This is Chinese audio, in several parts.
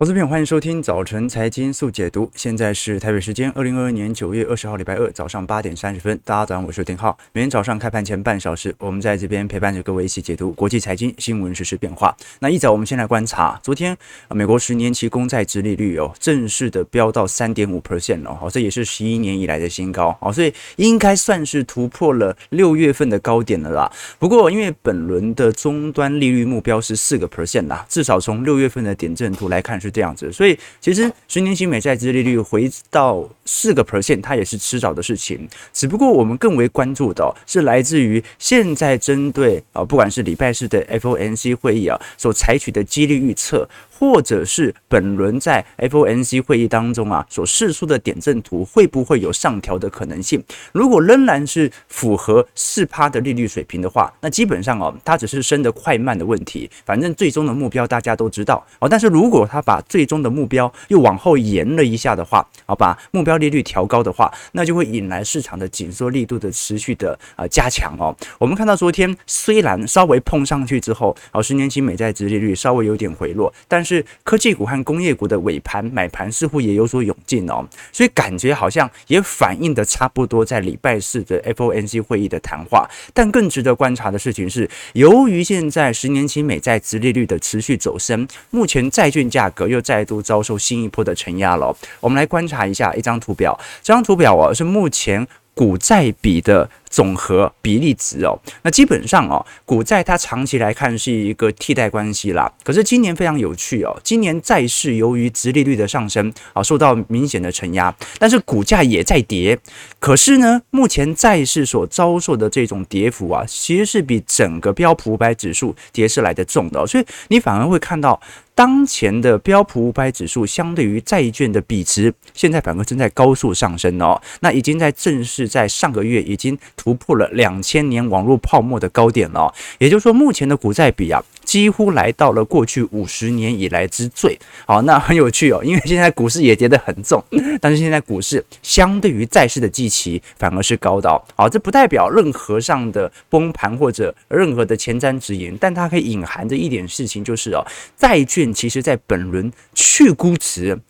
投资朋友，欢迎收听早晨财经速解读。现在是台北时间二零二二年九月二十号礼拜二早上八点三十分。大家早上好，我是丁浩。每天早上开盘前半小时，我们在这边陪伴着各位一起解读国际财经新闻、实时变化。那一早，我们先来观察，昨天美国十年期公债殖利率哦，正式的飙到三点五 percent 哦，这也是十一年以来的新高哦，所以应该算是突破了六月份的高点了啦。不过，因为本轮的终端利率目标是四个 percent 啦，至少从六月份的点阵图来看是。这样子，所以其实十年期美债殖利率回到四个 percent，它也是迟早的事情。只不过我们更为关注的是来自于现在针对啊，不管是礼拜四的 FOMC 会议啊所采取的机率预测。或者是本轮在 FOMC 会议当中啊所示出的点阵图会不会有上调的可能性？如果仍然是符合四趴的利率水平的话，那基本上哦，它只是升得快慢的问题。反正最终的目标大家都知道哦。但是如果它把最终的目标又往后延了一下的话，啊，把目标利率调高的话，那就会引来市场的紧缩力度的持续的呃加强哦。我们看到昨天虽然稍微碰上去之后，哦，十年期美债殖利率稍微有点回落，但是是科技股和工业股的尾盘买盘似乎也有所涌进哦，所以感觉好像也反映的差不多在礼拜四的 FOMC 会议的谈话。但更值得观察的事情是，由于现在十年期美债殖利率的持续走升，目前债券价格又再度遭受新一波的承压了。我们来观察一下一张图表，这张图表哦是目前股债比的。总和比例值哦，那基本上哦，股债它长期来看是一个替代关系啦。可是今年非常有趣哦，今年债市由于殖利率的上升啊，受到明显的承压，但是股价也在跌。可是呢，目前债市所遭受的这种跌幅啊，其实是比整个标普五百指数跌势来的重的，所以你反而会看到当前的标普五百指数相对于债券的比值，现在反而正在高速上升哦。那已经在正式在上个月已经。突破了两千年网络泡沫的高点了哦，也就是说，目前的股债比啊，几乎来到了过去五十年以来之最。好，那很有趣哦，因为现在股市也跌得很重，但是现在股市相对于债市的基期反而是高的。好，这不代表任何上的崩盘或者任何的前瞻指引，但它可以隐含着一点事情，就是哦，债券其实在本轮去估值。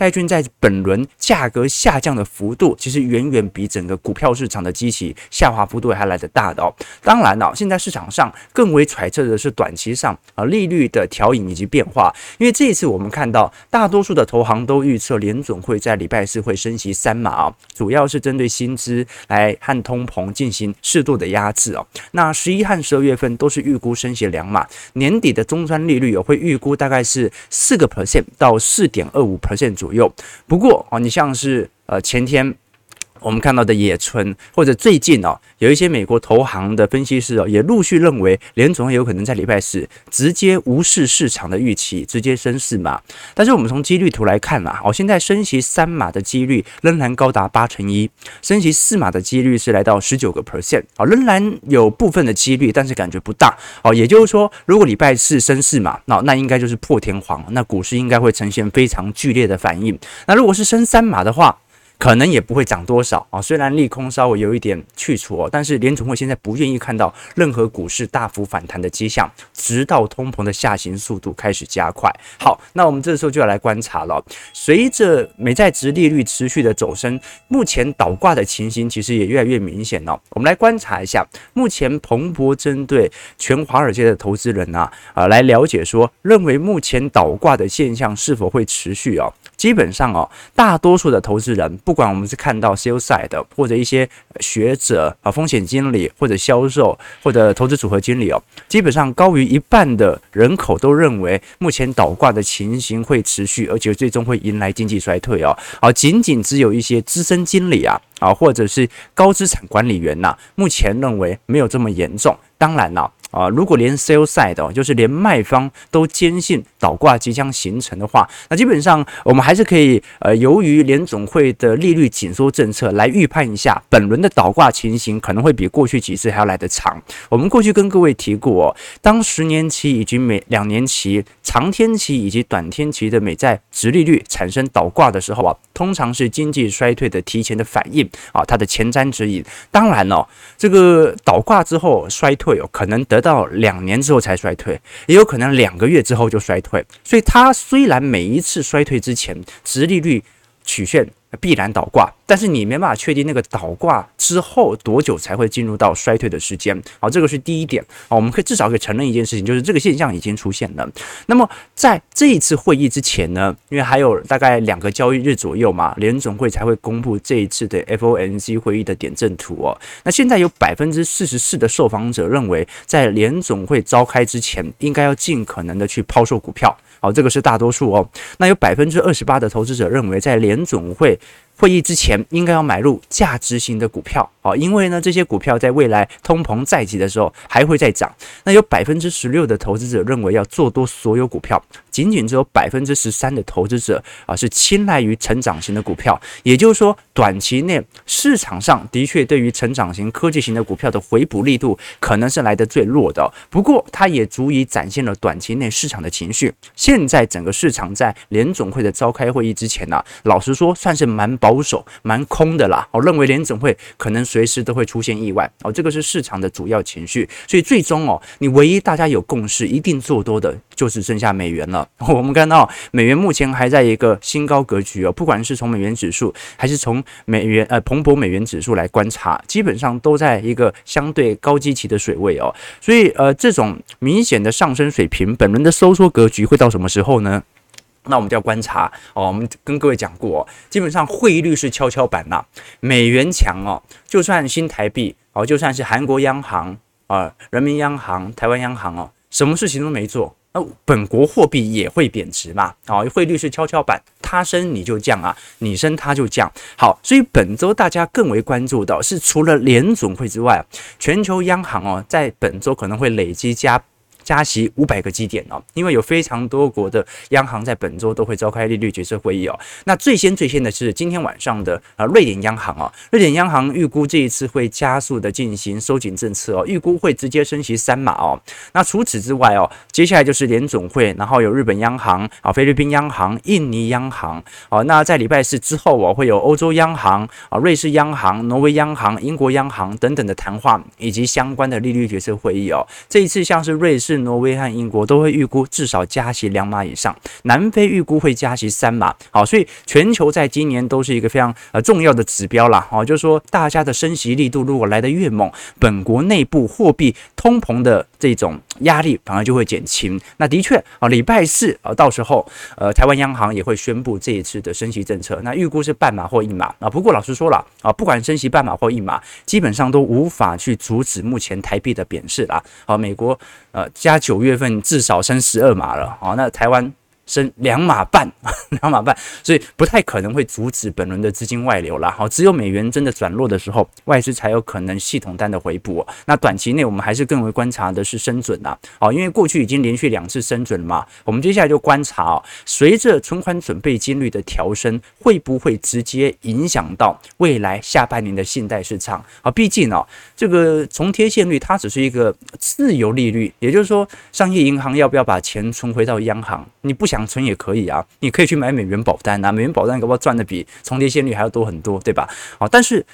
债券在本轮价格下降的幅度，其实远远比整个股票市场的基期下滑幅度还来得大的哦。当然了，现在市场上更为揣测的是短期上啊利率的调引以及变化，因为这一次我们看到大多数的投行都预测联准会在礼拜四会升息三码啊，主要是针对薪资来和通膨进行适度的压制哦。那十一和十二月份都是预估升息两码，年底的终端利率也会预估大概是四个 percent 到四点二五 percent 左。有，不过啊，你像是呃前天。我们看到的野村，或者最近哦，有一些美国投行的分析师哦，也陆续认为联总会有可能在礼拜四直接无视市场的预期，直接升四码。但是我们从几率图来看啊，哦，现在升息三码的几率仍然高达八成一，升息四码的几率是来到十九个 percent，哦，仍然有部分的几率，但是感觉不大哦。也就是说，如果礼拜四升四码，那那应该就是破天荒，那股市应该会呈现非常剧烈的反应。那如果是升三码的话，可能也不会涨多少啊，虽然利空稍微有一点去除哦，但是联储会现在不愿意看到任何股市大幅反弹的迹象，直到通膨的下行速度开始加快。好，那我们这时候就要来观察了。随着美债殖利率持续的走升，目前倒挂的情形其实也越来越明显了。我们来观察一下，目前彭博针对全华尔街的投资人啊啊来了解说，认为目前倒挂的现象是否会持续哦？基本上哦，大多数的投资人，不管我们是看到 sell side 的，或者一些学者啊、风险经理，或者销售，或者投资组合经理哦，基本上高于一半的人口都认为，目前倒挂的情形会持续，而且最终会迎来经济衰退哦。啊，仅仅只有一些资深经理啊，啊，或者是高资产管理员呐，目前认为没有这么严重。当然了。啊如果连 sell side 哦，就是连卖方都坚信倒挂即将形成的话，那基本上我们还是可以呃，由于联总会的利率紧缩政策来预判一下，本轮的倒挂情形可能会比过去几次还要来得长。我们过去跟各位提过哦，当十年期以及每两年期、长天期以及短天期的美债殖利率产生倒挂的时候啊，通常是经济衰退的提前的反应啊，它的前瞻指引。当然哦，这个倒挂之后衰退哦，可能得。到两年之后才衰退，也有可能两个月之后就衰退。所以它虽然每一次衰退之前，殖利率曲线必然倒挂，但是你没办法确定那个倒挂之后多久才会进入到衰退的时间。好，这个是第一点。好，我们可以至少可以承认一件事情，就是这个现象已经出现了。那么在这一次会议之前呢，因为还有大概两个交易日左右嘛，联总会才会公布这一次的 FOMC 会议的点阵图哦。那现在有百分之四十四的受访者认为，在联总会召开之前，应该要尽可能的去抛售股票。好，这个是大多数哦。那有百分之二十八的投资者认为，在联总会会议之前，应该要买入价值型的股票。啊，因为呢，这些股票在未来通膨再起的时候还会再涨。那有百分之十六的投资者认为要做多所有股票，仅仅只有百分之十三的投资者啊是青睐于成长型的股票。也就是说，短期内市场上的确对于成长型、科技型的股票的回补力度可能是来得最弱的。不过，它也足以展现了短期内市场的情绪。现在整个市场在联总会的召开会议之前呢、老实说算是蛮保保守、蛮空的啦。我认为联总会可能随时都会出现意外哦，这个是市场的主要情绪，所以最终哦，你唯一大家有共识一定做多的，就只剩下美元了。我们看到美元目前还在一个新高格局哦，不管是从美元指数还是从美元呃彭博美元指数来观察，基本上都在一个相对高基期的水位哦，所以呃这种明显的上升水平，本轮的收缩格局会到什么时候呢？那我们就要观察哦。我们跟各位讲过，基本上汇率是跷跷板呐。美元强哦，就算新台币哦，就算是韩国央行啊、人民央行、台湾央行哦，什么事情都没做，那本国货币也会贬值嘛。哦，汇率是跷跷板，它升你就降啊，你升它就降。好，所以本周大家更为关注的是，除了联总会之外，全球央行哦，在本周可能会累积加。加息五百个基点哦，因为有非常多国的央行在本周都会召开利率决策会议哦。那最先最先的是今天晚上的呃瑞典央行哦，瑞典央行预估这一次会加速的进行收紧政策哦，预估会直接升息三码哦。那除此之外哦，接下来就是联总会，然后有日本央行啊、菲律宾央行、印尼央行哦。那在礼拜四之后哦，会有欧洲央行啊、瑞士央行、挪威央行、英国央行等等的谈话以及相关的利率决策会议哦。这一次像是瑞士。是挪威和英国都会预估至少加息两码以上，南非预估会加息三码。好，所以全球在今年都是一个非常呃重要的指标啦。好，就是说大家的升息力度如果来得越猛，本国内部货币通膨的这种压力反而就会减轻。那的确啊，礼拜四啊，到时候呃，台湾央行也会宣布这一次的升息政策，那预估是半码或一码啊。不过老实说了啊，不管升息半码或一码，基本上都无法去阻止目前台币的贬势啦。好，美国呃加。加九月份至少升十二码了，好，那台湾升两码半，两码半，所以不太可能会阻止本轮的资金外流了，好，只有美元真的转弱的时候，外资才有可能系统单的回补。那短期内我们还是更为观察的是升准呐，好，因为过去已经连续两次升准了嘛，我们接下来就观察哦，随着存款准备金率的调升，会不会直接影响到未来下半年的信贷市场？啊，毕竟哦，这个重贴现率它只是一个自由利率，也就是说，商业银行要不要把钱存回到央行？你不想。存也可以啊，你可以去买美元保单啊，美元保单搞不赚的比重叠现率还要多很多，对吧？啊，但是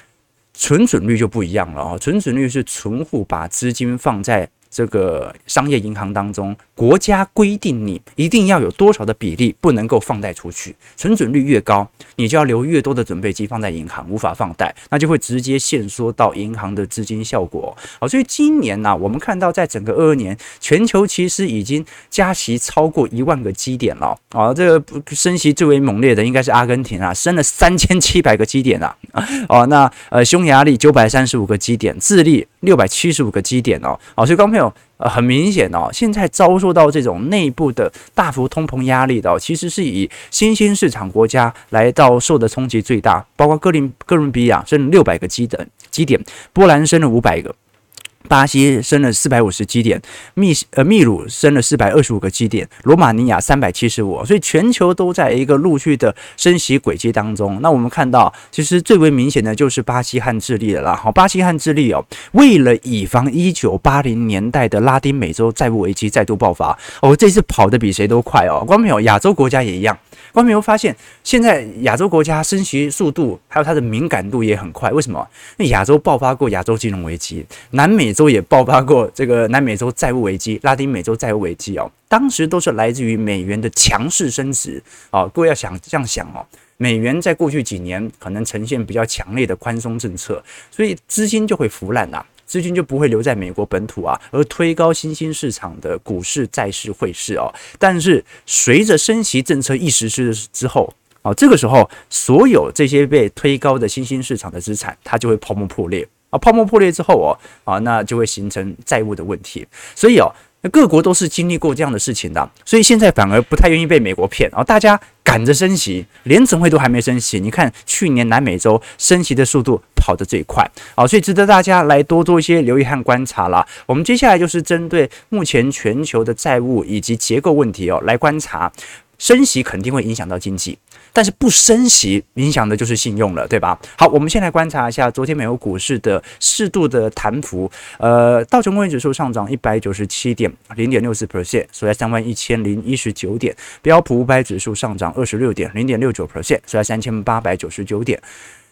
存准率就不一样了啊，存准率是存户把资金放在。这个商业银行当中，国家规定你一定要有多少的比例不能够放贷出去，存准率越高，你就要留越多的准备金放在银行，无法放贷，那就会直接限缩到银行的资金效果。好，所以今年呢、啊，我们看到在整个二二年，全球其实已经加息超过一万个基点了。啊，这个升息最为猛烈的应该是阿根廷啊，升了三千七百个基点啊。哦，那呃，匈牙利九百三十五个基点，智利六百七十五个基点哦。好，所以刚才。呃，很明显哦，现在遭受到这种内部的大幅通膨压力的哦，其实是以新兴市场国家来到受的冲击最大，包括哥林哥伦比亚升六百个基点，基点，波兰升了五百个。巴西升了四百五十基点，秘呃秘鲁升了四百二十五个基点，罗马尼亚三百七十五，所以全球都在一个陆续的升息轨迹当中。那我们看到，其实最为明显的就是巴西和智利了啦。好，巴西和智利哦，为了以防一九八零年代的拉丁美洲债务危机再度爆发，哦，这次跑得比谁都快哦。光没有亚洲国家也一样。观众没有发现，现在亚洲国家升息速度还有它的敏感度也很快。为什么？那亚洲爆发过亚洲金融危机，南美洲也爆发过这个南美洲债务危机、拉丁美洲债务危机哦。当时都是来自于美元的强势升值哦。各位要想这样想哦，美元在过去几年可能呈现比较强烈的宽松政策，所以资金就会腐烂呐。资金就不会留在美国本土啊，而推高新兴市场的股市、债市、汇市哦。但是随着升息政策一实施之后，啊，这个时候所有这些被推高的新兴市场的资产，它就会泡沫破裂啊。泡沫破裂之后哦，啊，那就会形成债务的问题。所以哦。那各国都是经历过这样的事情的，所以现在反而不太愿意被美国骗，啊大家赶着升息，连总会都还没升息。你看去年南美洲升息的速度跑得最快，啊，所以值得大家来多做一些留意和观察啦。我们接下来就是针对目前全球的债务以及结构问题哦来观察，升息肯定会影响到经济。但是不升息，影响的就是信用了，对吧？好，我们先来观察一下昨天美国股市的适度的弹幅。呃，道琼工业指数上涨一百九十七点，零点六四 percent，收在三万一千零一十九点。标普五百指数上涨二十六点，零点六九 percent，收在三千八百九十九点。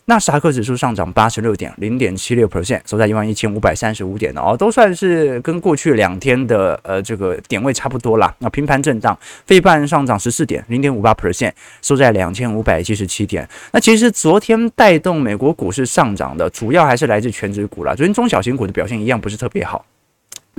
纳斯达克指数上涨八十六点零点七六 percent，收在一万一千五百三十五点的哦，都算是跟过去两天的呃这个点位差不多啦。那平盘震荡，费半上涨十四点零点五八 percent，收在两千五百七十七点。那其实昨天带动美国股市上涨的主要还是来自全指股啦，昨天中小型股的表现一样不是特别好。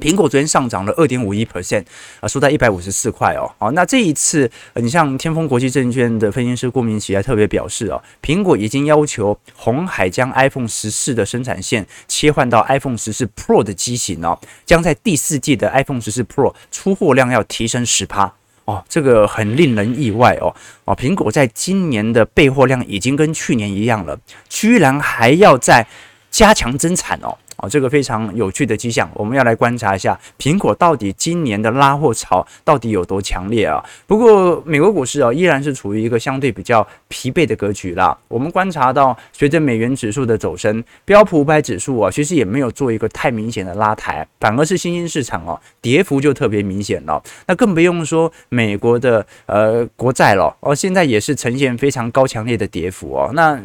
苹果昨天上涨了二点五一 percent 啊，收在一百五十四块哦。好，那这一次，你像天风国际证券的分析师郭明奇还特别表示哦，苹果已经要求红海将 iPhone 十四的生产线切换到 iPhone 十四 Pro 的机型哦，将在第四季的 iPhone 十四 Pro 出货量要提升十趴哦，这个很令人意外哦哦，苹果在今年的备货量已经跟去年一样了，居然还要再加强增产哦。哦，这个非常有趣的迹象，我们要来观察一下苹果到底今年的拉货潮到底有多强烈啊？不过美国股市啊，依然是处于一个相对比较疲惫的格局啦。我们观察到，随着美元指数的走升，标普五百指数啊，其实也没有做一个太明显的拉抬，反而是新兴市场哦，跌幅就特别明显了。那更不用说美国的呃国债了哦，现在也是呈现非常高强烈的跌幅哦。那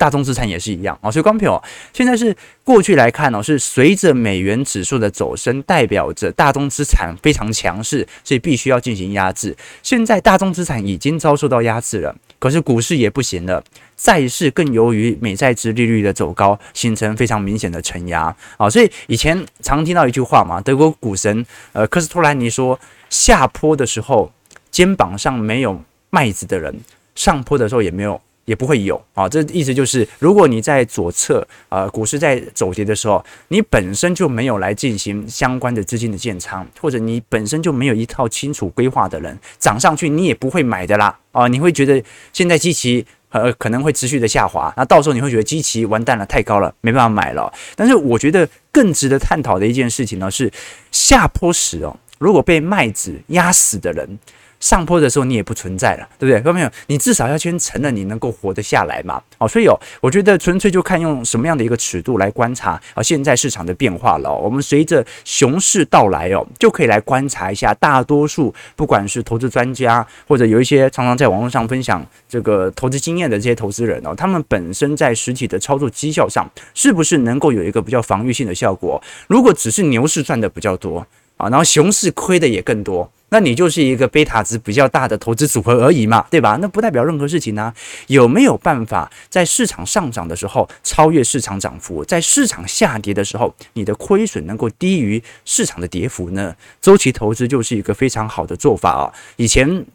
大宗资产也是一样啊，所以光票现在是过去来看呢，是随着美元指数的走升，代表着大宗资产非常强势，所以必须要进行压制。现在大宗资产已经遭受到压制了，可是股市也不行了，债市更由于美债值利率的走高，形成非常明显的承压啊。所以以前常听到一句话嘛，德国股神呃科斯托兰尼说，下坡的时候肩膀上没有麦子的人，上坡的时候也没有。也不会有啊，这意思就是，如果你在左侧啊，股市在走跌的时候，你本身就没有来进行相关的资金的建仓，或者你本身就没有一套清楚规划的人，涨上去你也不会买的啦啊，你会觉得现在基期呃可能会持续的下滑，那到时候你会觉得基期完蛋了，太高了，没办法买了。但是我觉得更值得探讨的一件事情呢，是下坡时哦，如果被麦子压死的人。上坡的时候你也不存在了，对不对？各位朋友，你至少要先承认你能够活得下来嘛。哦，所以哦，我觉得纯粹就看用什么样的一个尺度来观察啊，现在市场的变化了。我们随着熊市到来哦，就可以来观察一下，大多数不管是投资专家或者有一些常常在网络上分享这个投资经验的这些投资人哦，他们本身在实体的操作绩效上是不是能够有一个比较防御性的效果？如果只是牛市赚的比较多啊，然后熊市亏的也更多。那你就是一个贝塔值比较大的投资组合而已嘛，对吧？那不代表任何事情呢、啊。有没有办法在市场上涨的时候超越市场涨幅，在市场下跌的时候，你的亏损能够低于市场的跌幅呢？周期投资就是一个非常好的做法啊。以前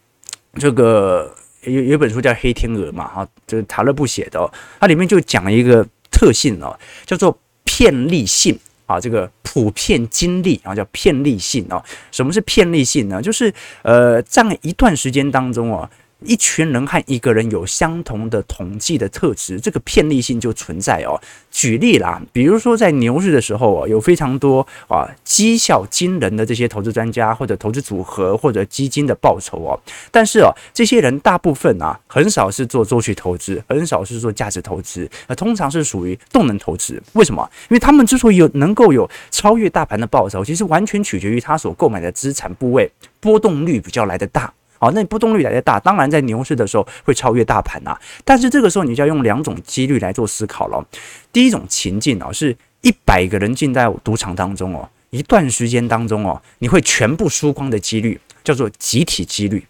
这个有有本书叫《黑天鹅》嘛，哈，就是塔勒布写的、它里面就讲一个特性哦，叫做遍历性。啊，这个普遍经历啊，叫遍历性啊。什么是遍历性呢？就是呃，在一段时间当中啊。一群人和一个人有相同的统计的特质，这个遍历性就存在哦。举例啦，比如说在牛市的时候啊，有非常多啊绩效惊人的这些投资专家或者投资组合或者基金的报酬哦。但是哦，这些人大部分啊，很少是做周期投资，很少是做价值投资，那通常是属于动能投资。为什么？因为他们之所以有能够有超越大盘的报酬，其实完全取决于他所购买的资产部位波动率比较来得大。好，那你波动率来得大，当然在牛市的时候会超越大盘呐。但是这个时候你就要用两种几率来做思考了。第一种情境哦，是一百个人进在赌场当中哦，一段时间当中哦，你会全部输光的几率叫做集体几率。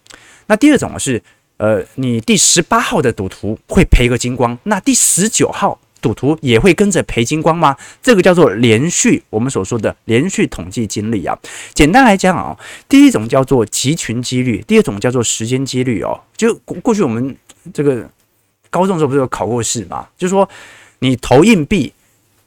那第二种是，呃，你第十八号的赌徒会赔个精光，那第十九号。赌徒也会跟着赔精光吗？这个叫做连续，我们所说的连续统计经历啊。简单来讲啊，第一种叫做集群几率，第二种叫做时间几率哦。就过去我们这个高中时候不是有考过试吗？就是说你投硬币，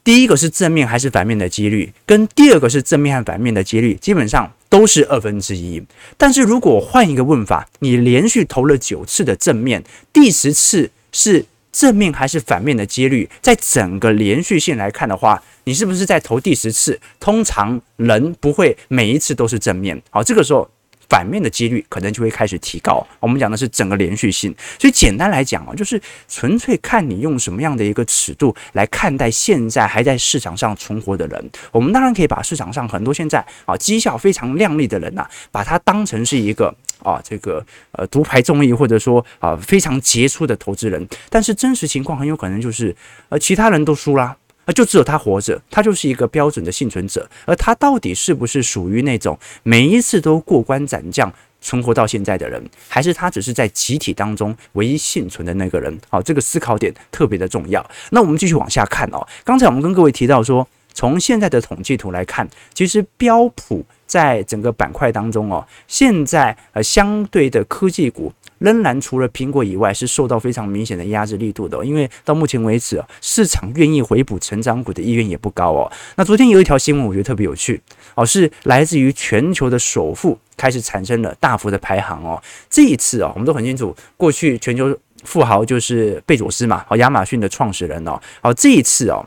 第一个是正面还是反面的几率，跟第二个是正面和反面的几率，基本上都是二分之一。但是如果换一个问法，你连续投了九次的正面，第十次是。正面还是反面的几率，在整个连续性来看的话，你是不是在投第十次？通常人不会每一次都是正面，好，这个时候反面的几率可能就会开始提高。我们讲的是整个连续性，所以简单来讲啊，就是纯粹看你用什么样的一个尺度来看待现在还在市场上存活的人。我们当然可以把市场上很多现在啊绩效非常亮丽的人呐，把它当成是一个。啊，这个呃独排众议，或者说啊非常杰出的投资人，但是真实情况很有可能就是，呃其他人都输啦，啊就只有他活着，他就是一个标准的幸存者，而他到底是不是属于那种每一次都过关斩将存活到现在的人，还是他只是在集体当中唯一幸存的那个人？好，这个思考点特别的重要。那我们继续往下看哦，刚才我们跟各位提到说，从现在的统计图来看，其实标普。在整个板块当中哦，现在呃相对的科技股仍然除了苹果以外，是受到非常明显的压制力度的。因为到目前为止啊，市场愿意回补成长股的意愿也不高哦。那昨天有一条新闻，我觉得特别有趣哦，是来自于全球的首富开始产生了大幅的排行哦。这一次啊，我们都很清楚，过去全球富豪就是贝佐斯嘛，哦，亚马逊的创始人哦。好，这一次哦，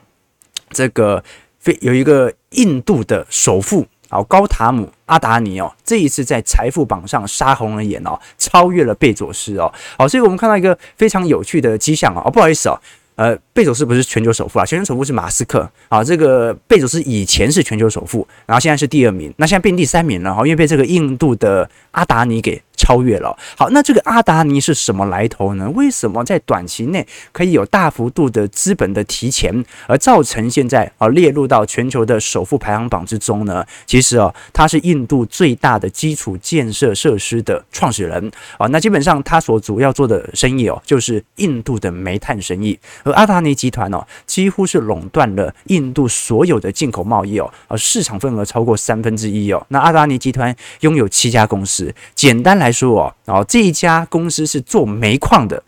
这个非有一个印度的首富。好，高塔姆阿达尼哦，这一次在财富榜上杀红了眼哦，超越了贝佐斯哦。好，所以我们看到一个非常有趣的迹象。哦，不好意思哦，呃，贝佐斯不是全球首富啊，全球首富是马斯克啊。这个贝佐斯以前是全球首富，然后现在是第二名，那现在变第三名了哈，因为被这个印度的阿达尼给。超越了。好，那这个阿达尼是什么来头呢？为什么在短期内可以有大幅度的资本的提前，而造成现在啊列入到全球的首富排行榜之中呢？其实啊，他是印度最大的基础建设设施的创始人啊。那基本上他所主要做的生意哦，就是印度的煤炭生意。而阿达尼集团哦，几乎是垄断了印度所有的进口贸易哦，而市场份额超过三分之一哦。那阿达尼集团拥有七家公司，简单来说。哦哦，这一家公司是做煤矿的，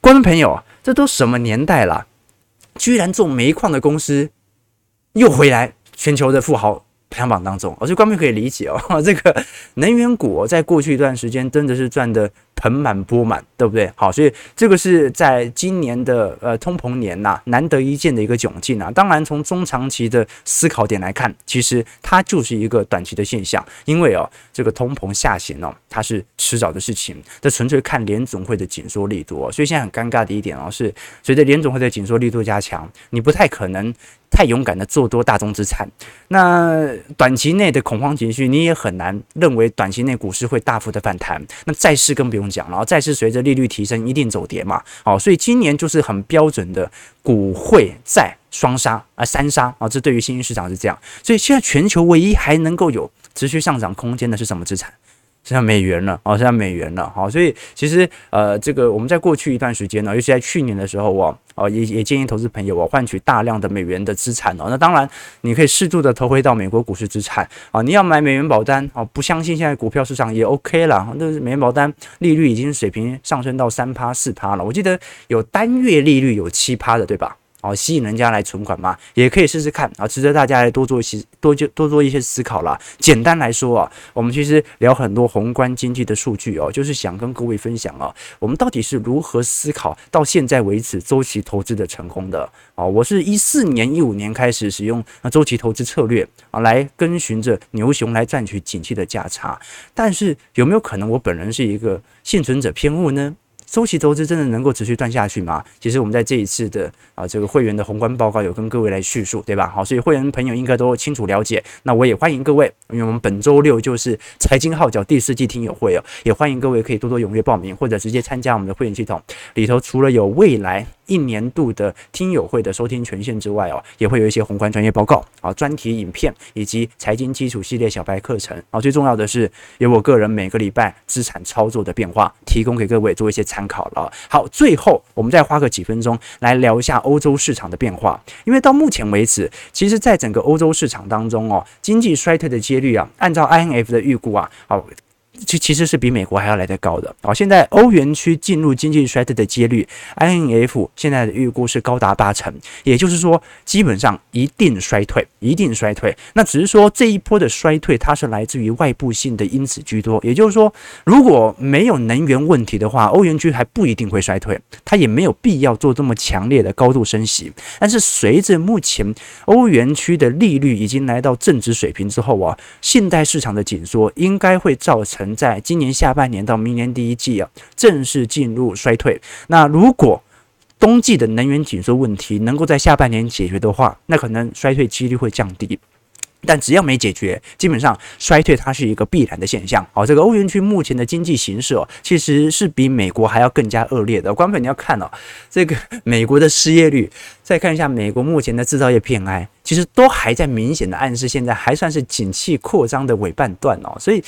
观众朋友，这都什么年代了，居然做煤矿的公司又回来全球的富豪排行榜当中，我觉得观众可以理解哦，这个能源股在过去一段时间真的是赚的。盆满钵满，对不对？好，所以这个是在今年的呃通膨年呐、难得一见的一个窘境啊。当然，从中长期的思考点来看，其实它就是一个短期的现象，因为哦，这个通膨下行哦，它是迟早的事情。这纯粹看联总会的紧缩力度。所以现在很尴尬的一点哦，是随着联总会的紧缩力度加强，你不太可能太勇敢的做多大宗资产。那短期内的恐慌情绪，你也很难认为短期内股市会大幅的反弹。那债市更不讲。讲，然后债市随着利率提升，一定走跌嘛。好，所以今年就是很标准的股汇债双杀啊，三杀啊，这对于新兴市场是这样。所以现在全球唯一还能够有持续上涨空间的是什么资产？像美元了哦，像美元了，好，所以其实呃，这个我们在过去一段时间呢，尤其在去年的时候哦，哦，也也建议投资朋友哦，换取大量的美元的资产哦。那当然，你可以适度的投回到美国股市资产啊。你要买美元保单哦，不相信现在股票市场也 OK 了。那美元保单利率已经水平上升到三趴四趴了，我记得有单月利率有七趴的，对吧？好，吸引人家来存款嘛，也可以试试看啊，值得大家来多做一些多就多做一些思考啦。简单来说啊，我们其实聊很多宏观经济的数据哦，就是想跟各位分享啊，我们到底是如何思考到现在为止周期投资的成功的啊。我是一四年、一五年开始使用那周期投资策略啊，来跟循着牛熊来赚取景气的价差。但是有没有可能我本人是一个幸存者偏误呢？周期投资真的能够持续赚下去吗？其实我们在这一次的啊这个会员的宏观报告有跟各位来叙述，对吧？好，所以会员朋友应该都清楚了解。那我也欢迎各位，因为我们本周六就是财经号角第四季听友会哦，也欢迎各位可以多多踊跃报名，或者直接参加我们的会员系统里头，除了有未来。一年度的听友会的收听权限之外哦，也会有一些宏观专业报告啊、专题影片以及财经基础系列小白课程啊。最重要的是，有我个人每个礼拜资产操作的变化，提供给各位做一些参考了。好，最后我们再花个几分钟来聊一下欧洲市场的变化，因为到目前为止，其实在整个欧洲市场当中哦，经济衰退的几率啊，按照 INF 的预估啊，好。其其实是比美国还要来得高的啊！现在欧元区进入经济衰退的几率，INF 现在的预估是高达八成，也就是说，基本上一定衰退，一定衰退。那只是说这一波的衰退，它是来自于外部性的因子居多。也就是说，如果没有能源问题的话，欧元区还不一定会衰退，它也没有必要做这么强烈的高度升息。但是随着目前欧元区的利率已经来到正值水平之后啊，信贷市场的紧缩应该会造成。在今年下半年到明年第一季啊，正式进入衰退。那如果冬季的能源紧缩问题能够在下半年解决的话，那可能衰退几率会降低。但只要没解决，基本上衰退它是一个必然的现象。好，这个欧元区目前的经济形势哦，其实是比美国还要更加恶劣的。观众朋友你要看哦，这个 美国的失业率，再看一下美国目前的制造业 PMI，其实都还在明显的暗示现在还算是景气扩张的尾半段哦，所以。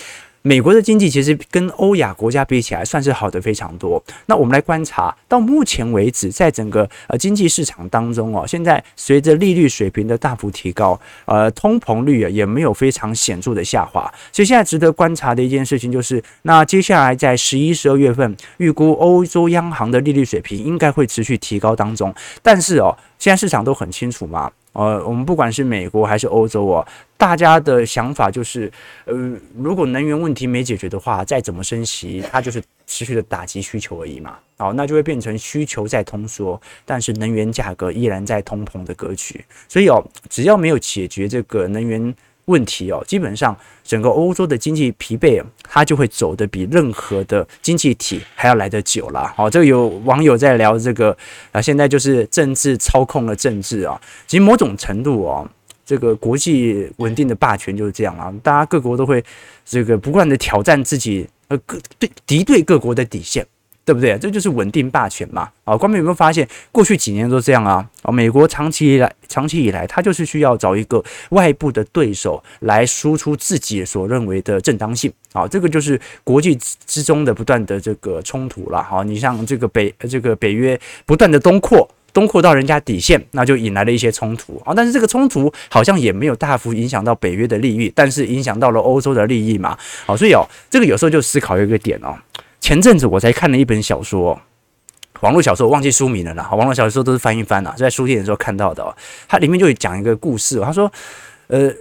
美国的经济其实跟欧亚国家比起来，算是好的非常多。那我们来观察，到目前为止，在整个呃经济市场当中哦，现在随着利率水平的大幅提高，呃，通膨率啊也没有非常显著的下滑。所以现在值得观察的一件事情就是，那接下来在十一、十二月份，预估欧洲央行的利率水平应该会持续提高当中。但是哦，现在市场都很清楚嘛。呃，我们不管是美国还是欧洲啊，大家的想法就是，呃，如果能源问题没解决的话，再怎么升息，它就是持续的打击需求而已嘛。好，那就会变成需求在通缩，但是能源价格依然在通膨的格局。所以哦，只要没有解决这个能源。问题哦，基本上整个欧洲的经济疲惫，它就会走得比任何的经济体还要来得久了。好，这个有网友在聊这个啊，现在就是政治操控了政治啊。其实某种程度哦，这个国际稳定的霸权就是这样啊，大家各国都会这个不断的挑战自己呃各对敌对各国的底线。对不对？这就是稳定霸权嘛！啊，观众有没有发现，过去几年都这样啊？啊，美国长期以来，长期以来，它就是需要找一个外部的对手来输出自己所认为的正当性啊。这个就是国际之中的不断的这个冲突了。哈，你像这个北这个北约不断的东扩，东扩到人家底线，那就引来了一些冲突啊。但是这个冲突好像也没有大幅影响到北约的利益，但是影响到了欧洲的利益嘛。好，所以哦，这个有时候就思考一个点哦。前阵子我才看了一本小说，网络小说，我忘记书名了啦。网络小说都是翻一翻啦，在书店的时候看到的。它里面就讲一个故事，他说，呃，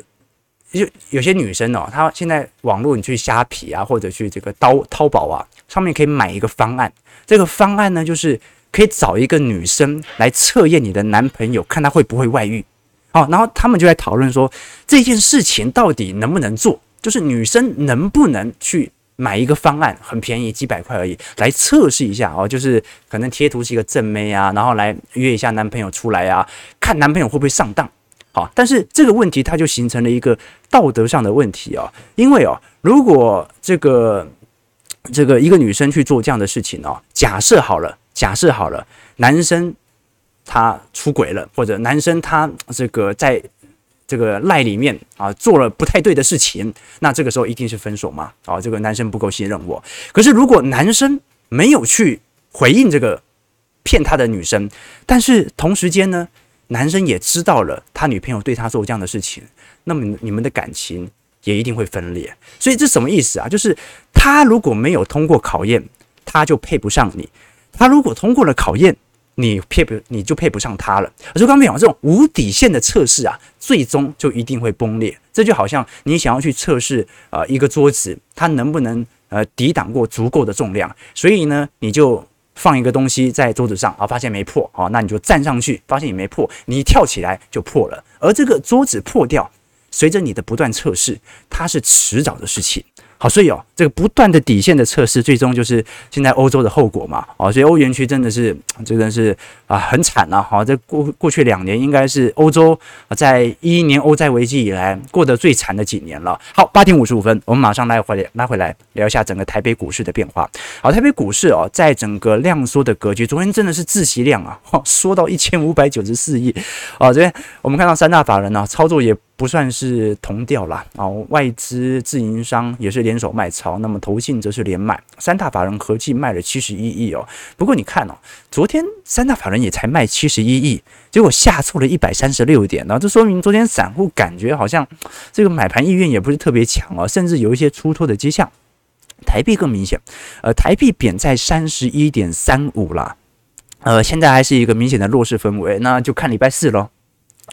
有有些女生哦，她现在网络你去虾皮啊，或者去这个淘淘宝啊，上面可以买一个方案。这个方案呢，就是可以找一个女生来测验你的男朋友，看他会不会外遇。好，然后他们就在讨论说，这件事情到底能不能做，就是女生能不能去。买一个方案很便宜，几百块而已，来测试一下哦，就是可能贴图是一个正妹啊，然后来约一下男朋友出来啊，看男朋友会不会上当。好，但是这个问题它就形成了一个道德上的问题哦，因为哦，如果这个这个一个女生去做这样的事情哦，假设好了，假设好了，男生他出轨了，或者男生他这个在。这个赖里面啊，做了不太对的事情，那这个时候一定是分手嘛？啊，这个男生不够信任我。可是如果男生没有去回应这个骗他的女生，但是同时间呢，男生也知道了他女朋友对他做这样的事情，那么你们的感情也一定会分裂。所以这什么意思啊？就是他如果没有通过考验，他就配不上你；他如果通过了考验，你配不，你就配不上他了。而且刚才讲这种无底线的测试啊，最终就一定会崩裂。这就好像你想要去测试啊、呃、一个桌子，它能不能呃抵挡过足够的重量，所以呢，你就放一个东西在桌子上啊，发现没破啊，那你就站上去，发现也没破，你一跳起来就破了。而这个桌子破掉，随着你的不断测试，它是迟早的事情。好，所以哦，这个不断的底线的测试，最终就是现在欧洲的后果嘛。哦，所以欧元区真的是 真的是啊很惨啊。好，这过过去两年应该是欧洲在一一年欧债危机以来过得最惨的几年了。好，八点五十五分，我们马上来回来拉回来聊一下整个台北股市的变化。好，台北股市哦，在整个量缩的格局，昨天真的是自息量啊，缩到一千五百九十四亿。哦，这边我们看到三大法人呢、操作也。不算是同调啦，啊，外资自营商也是联手卖超，那么投信则是连买，三大法人合计卖了七十一亿哦。不过你看哦，昨天三大法人也才卖七十一亿，结果下挫了一百三十六点，那这说明昨天散户感觉好像这个买盘意愿也不是特别强哦，甚至有一些出脱的迹象。台币更明显，呃，台币贬在三十一点三五啦，呃，现在还是一个明显的弱势氛围，那就看礼拜四喽。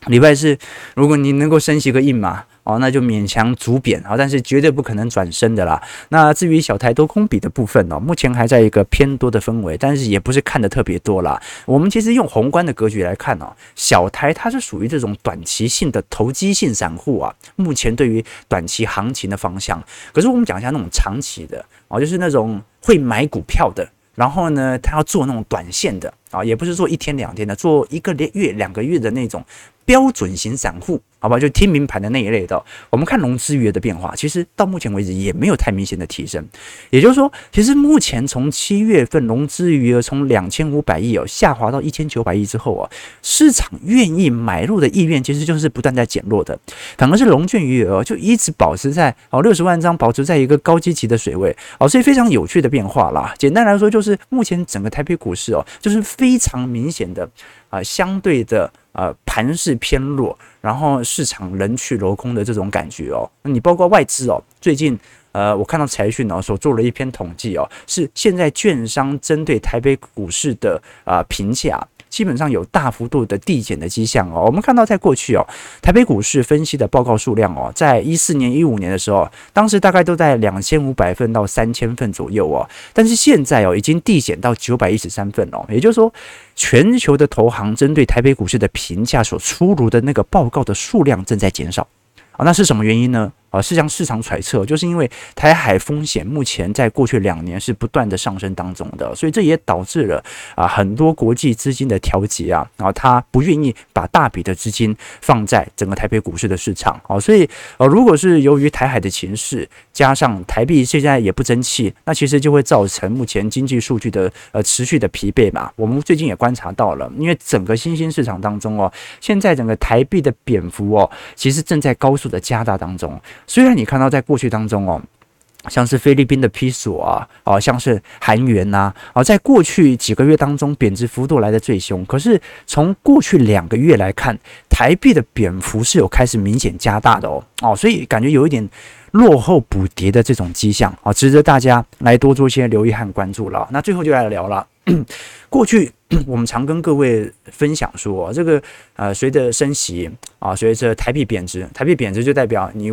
礼拜四，如果你能够升息个一码哦，那就勉强阻贬啊，但是绝对不可能转升的啦。那至于小台多空比的部分哦，目前还在一个偏多的氛围，但是也不是看得特别多啦。我们其实用宏观的格局来看哦，小台它是属于这种短期性的投机性散户啊，目前对于短期行情的方向。可是我们讲一下那种长期的哦，就是那种会买股票的，然后呢，他要做那种短线的啊，也不是做一天两天的，做一个月两个月的那种。标准型散户，好吧，就听明盘的那一类的。我们看融资余额的变化，其实到目前为止也没有太明显的提升。也就是说，其实目前从七月份融资余额从两千五百亿哦下滑到一千九百亿之后啊，市场愿意买入的意愿其实就是不断在减弱的。反而是融券余额就一直保持在哦六十万张，保持在一个高积极的水位哦，所以非常有趣的变化啦。简单来说，就是目前整个台北股市哦，就是非常明显的啊相对的。呃，盘势偏弱，然后市场人去楼空的这种感觉哦。那你包括外资哦，最近呃，我看到财讯哦所做了一篇统计哦，是现在券商针对台北股市的啊评价。基本上有大幅度的递减的迹象哦。我们看到，在过去哦，台北股市分析的报告数量哦，在一四年、一五年的时候，当时大概都在两千五百份到三千份左右哦。但是现在哦，已经递减到九百一十三份哦。也就是说，全球的投行针对台北股市的评价所出炉的那个报告的数量正在减少啊。那是什么原因呢？啊，是向市场揣测，就是因为台海风险目前在过去两年是不断的上升当中的，所以这也导致了啊很多国际资金的调节啊，然后他不愿意把大笔的资金放在整个台北股市的市场啊，所以呃，如果是由于台海的情势，加上台币现在也不争气，那其实就会造成目前经济数据的呃持续的疲惫嘛。我们最近也观察到了，因为整个新兴市场当中哦，现在整个台币的贬幅哦，其实正在高速的加大当中。虽然你看到在过去当中哦，像是菲律宾的披索啊，啊，像是韩元呐，啊，在过去几个月当中贬值幅度来得最凶。可是从过去两个月来看，台币的贬幅是有开始明显加大的哦，哦，所以感觉有一点落后补跌的这种迹象啊，值得大家来多做一些留意和关注了。那最后就来聊了，过去 我们常跟各位分享说，这个呃，随着升息啊，随着台币贬值，台币贬值就代表你。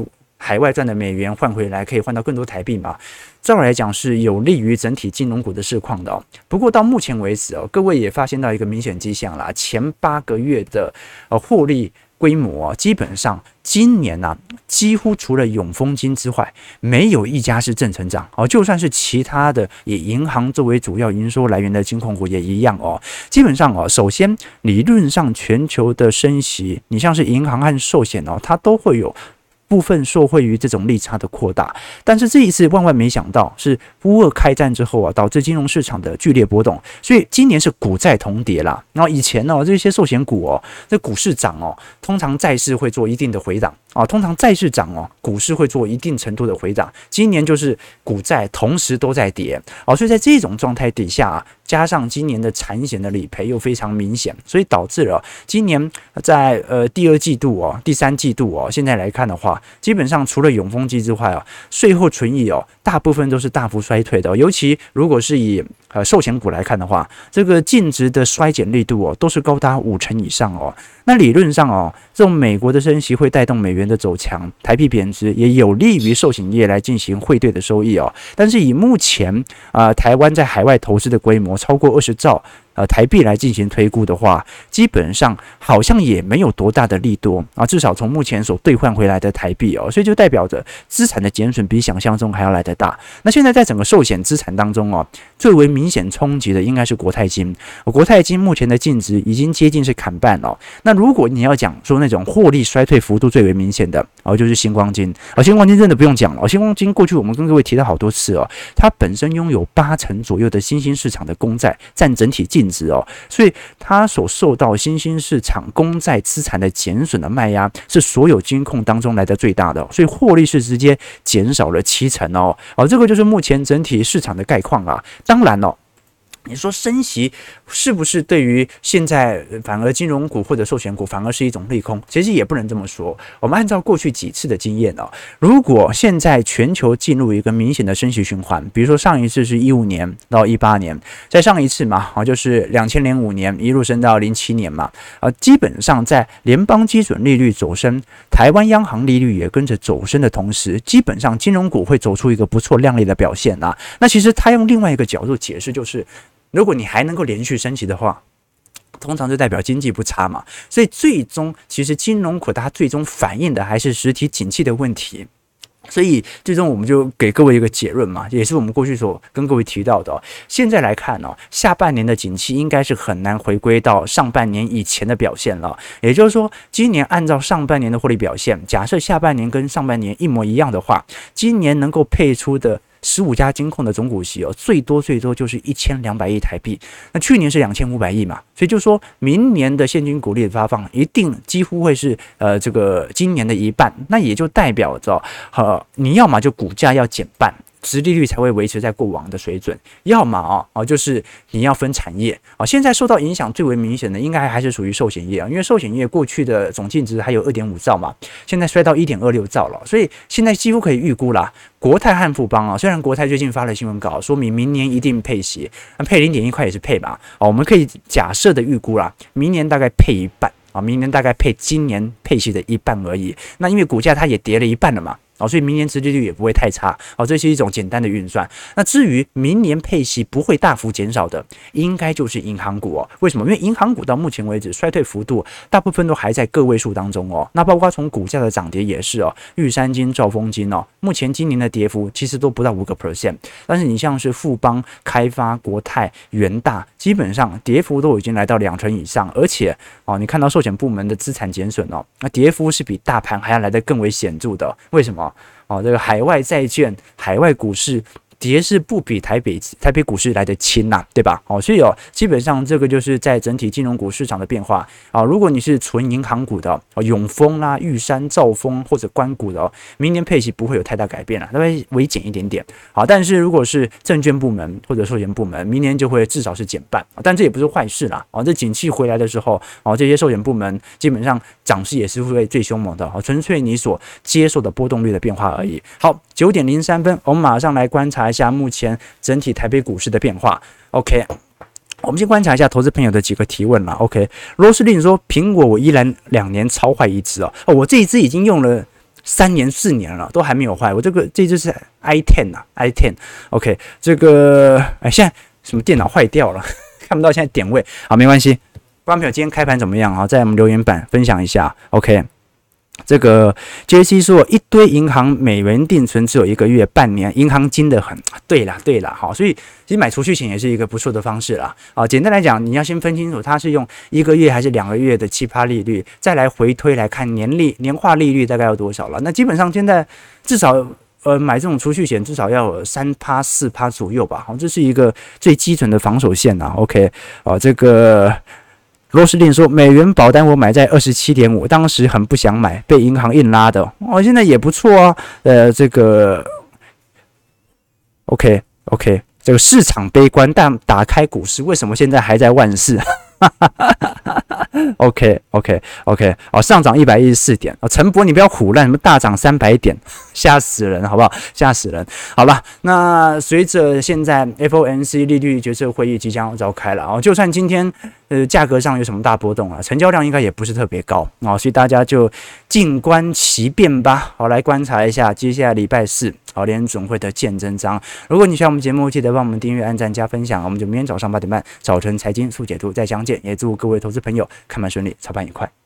海外赚的美元换回来可以换到更多台币嘛？照来讲是有利于整体金融股的市况的。不过到目前为止哦，各位也发现到一个明显迹象啦，前八个月的呃获利规模，基本上今年呢几乎除了永丰金之外，没有一家是正成长哦。就算是其他的以银行作为主要营收来源的金控股也一样哦。基本上哦，首先理论上全球的升息，你像是银行和寿险哦，它都会有。部分受惠于这种利差的扩大，但是这一次万万没想到是乌俄开战之后啊，导致金融市场的剧烈波动，所以今年是股债同跌啦。然后以前呢，这些寿险股哦，这股市涨哦，通常债市会做一定的回档。啊，通常债市涨哦，股市会做一定程度的回涨。今年就是股债同时都在跌哦，所以在这种状态底下。加上今年的产险的理赔又非常明显，所以导致了今年在呃第二季度哦、第三季度哦，现在来看的话，基本上除了永丰金之外啊，税后存益哦，大部分都是大幅衰退的。尤其如果是以呃寿险股来看的话，这个净值的衰减力度哦，都是高达五成以上哦。那理论上哦，这种美国的升息会带动美元的走强，台币贬值也有利于寿险业来进行汇兑的收益哦。但是以目前啊、台湾在海外投资的规模超过二十兆呃台币来进行推估的话，基本上好像也没有多大的利多啊，至少从目前所兑换回来的台币哦，所以就代表着资产的减损比想象中还要来得大。那现在在整个寿险资产当中哦，最为明显冲击的应该是国泰金，国泰金目前的净值已经接近是砍半了。那如果你要讲说那种获利衰退幅度最为明显的哦，就是新光金，而新光金真的不用讲了，新光金过去我们跟各位提到好多次哦，它本身拥有八成左右的新兴市场的公债占整体净净值哦，所以它所受到新兴市场公债资产的减损的卖压是所有金控当中来的最大的，所以获利是直接减少了七成哦，哦，这个就是目前整体市场的概况啊，当然了。你说升息是不是对于现在反而金融股或者寿险股反而是一种利空？其实也不能这么说。我们按照过去几次的经验哦，如果现在全球进入一个明显的升息循环，比如说上一次是一五年到一八年，再上一次嘛，啊就是两千零五年一路升到零七年嘛，啊基本上在联邦基准利率走升，台湾央行利率也跟着走升的同时，基本上金融股会走出一个不错亮丽的表现啊。那其实他用另外一个角度解释就是。如果你还能够连续升息的话，通常就代表经济不差嘛。所以最终其实金融股它最终反映的还是实体景气的问题。所以最终我们就给各位一个结论嘛，也是我们过去所跟各位提到的。现在来看呢，下半年的景气应该是很难回归到上半年以前的表现了。也就是说，今年按照上半年的获利表现，假设下半年跟上半年一模一样的话，今年能够配出的。十五家金控的总股息哦，最多最多就是一千两百亿台币。那去年是两千五百亿嘛，所以就说明年的现金股利的发放一定几乎会是呃这个今年的一半。那也就代表着，呃，你要么就股价要减半。殖利率才会维持在过往的水准，要么啊啊就是你要分产业啊，现在受到影响最为明显的应该还是属于寿险业啊，因为寿险业过去的总净值还有二点五兆嘛，现在衰到一点二六兆了，所以现在几乎可以预估啦。国泰和富邦啊，虽然国泰最近发了新闻稿，说明明年一定配息，那配零点一块也是配吧，哦，我们可以假设的预估啦，明年大概配一半啊，明年大概配今年配息的一半而已，那因为股价它也跌了一半了嘛。哦，所以明年殖利率也不会太差哦，这是一种简单的运算。那至于明年配息不会大幅减少的，应该就是银行股哦。为什么？因为银行股到目前为止衰退幅度大部分都还在个位数当中哦。那包括从股价的涨跌也是哦，玉山金、兆丰金哦，目前今年的跌幅其实都不到五个 percent。但是你像是富邦、开发、国泰、元大，基本上跌幅都已经来到两成以上，而且哦，你看到寿险部门的资产减损哦，那跌幅是比大盘还要来得更为显著的。为什么？哦，这个海外债券、海外股市。跌势不比台北台北股市来得轻呐，对吧？哦，所以哦，基本上这个就是在整体金融股市场的变化啊。如果你是纯银行股的哦，永丰啦、玉山、兆丰或者关股的哦，明年配息不会有太大改变了，稍微微减一点点。好，但是如果是证券部门或者寿险部门，明年就会至少是减半，但这也不是坏事啦。哦，这景气回来的时候，哦，这些寿险部门基本上涨势也是会最凶猛的哦，纯粹你所接受的波动率的变化而已。好，九点零三分，我们马上来观察。一下目前整体台北股市的变化。OK，我们先观察一下投资朋友的几个提问了。OK，罗斯令说苹果我依然两年超坏一支哦，哦，我这一支已经用了三年四年了，都还没有坏。我这个这支是 i10 啊，i10。OK，这个哎，现在什么电脑坏掉了，看不到现在点位。好，没关系。观众朋友今天开盘怎么样啊？在我们留言板分享一下。OK。这个杰西说一堆银行美元定存只有一个月半年，银行精得很。对啦，对啦，好，所以其实买储蓄险也是一个不错的方式啦。啊，简单来讲，你要先分清楚它是用一个月还是两个月的期趴利率，再来回推来看年利年化利率大概要多少了。那基本上现在至少呃买这种储蓄险至少要有三趴四趴左右吧。好，这是一个最基准的防守线呐。OK，啊，这个。罗斯林说：“美元保单我买在二十七点五，当时很不想买，被银行硬拉的。哦，现在也不错啊。呃，这个 OK OK，这个市场悲观，但打开股市，为什么现在还在万事？” 哈 OK OK OK，哦，上涨一百一十四点哦，陈博你不要胡乱，什么大涨三百点，吓死人，好不好？吓死人。好了，那随着现在 FOMC 利率决策会议即将要召开了哦，就算今天呃价格上有什么大波动啊，成交量应该也不是特别高啊，所以大家就静观其变吧。好，来观察一下接下来礼拜四好联总会的见真章。如果你喜欢我们节目，记得帮我们订阅、按赞、加分享。我们就明天早上八点半早晨财经速解读再相见。也祝各位投资朋友看盘顺利，操盘愉快。